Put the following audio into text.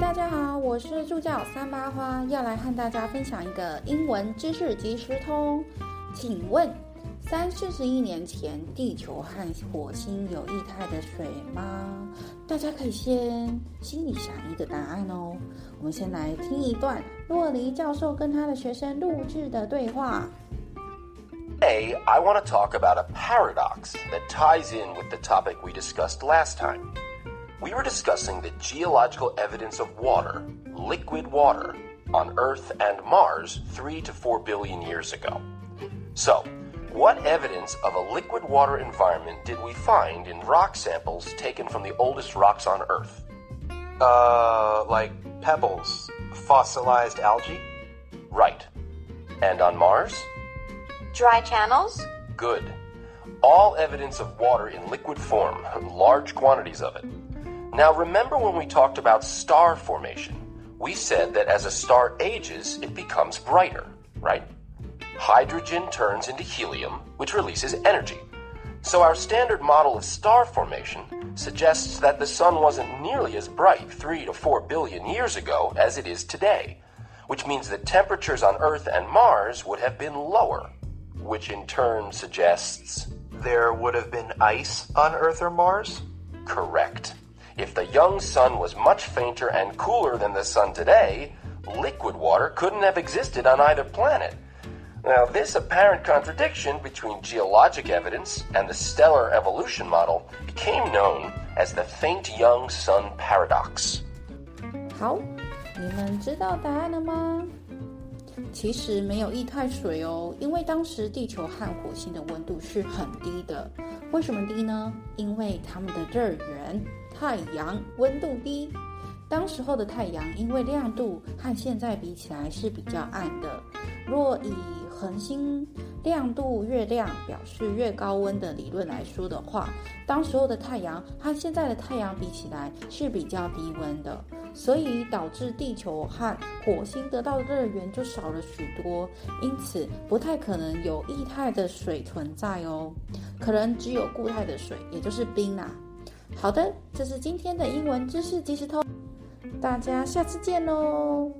大家好我是助教三八花，要来和大家分享一个英文知识即时通。请问，三四十亿年前，地球和火星有液态的水吗？大家可以先心里想一个答案哦。我们先来听一段洛黎教授跟他的学生录制的对话。Today, I want to talk about a paradox that ties in with the topic we discussed last time. We were discussing the geological evidence of water, liquid water, on Earth and Mars three to four billion years ago. So, what evidence of a liquid water environment did we find in rock samples taken from the oldest rocks on Earth? Uh, like pebbles, fossilized algae? Right. And on Mars? Dry channels? Good. All evidence of water in liquid form, large quantities of it. Now, remember when we talked about star formation? We said that as a star ages, it becomes brighter, right? Hydrogen turns into helium, which releases energy. So, our standard model of star formation suggests that the sun wasn't nearly as bright three to four billion years ago as it is today, which means that temperatures on Earth and Mars would have been lower, which in turn suggests. There would have been ice on Earth or Mars? Correct. If the young sun was much fainter and cooler than the sun today, liquid water couldn't have existed on either planet. Now, this apparent contradiction between geologic evidence and the stellar evolution model became known as the faint young sun paradox. 好，你们知道答案了吗？其实没有液态水哦，因为当时地球和火星的温度是很低的。为什么低呢？因为它们的热源 太阳温度低。当时候的太阳因为亮度和现在比起来是比较暗的。若以恒星亮度越亮表示越高温的理论来说的话，当时候的太阳和现在的太阳比起来是比较低温的，所以导致地球和火星得到的热源就少了许多，因此不太可能有液态的水存在哦，可能只有固态的水，也就是冰啦。好的，这是今天的英文知识即时通，大家下次见喽。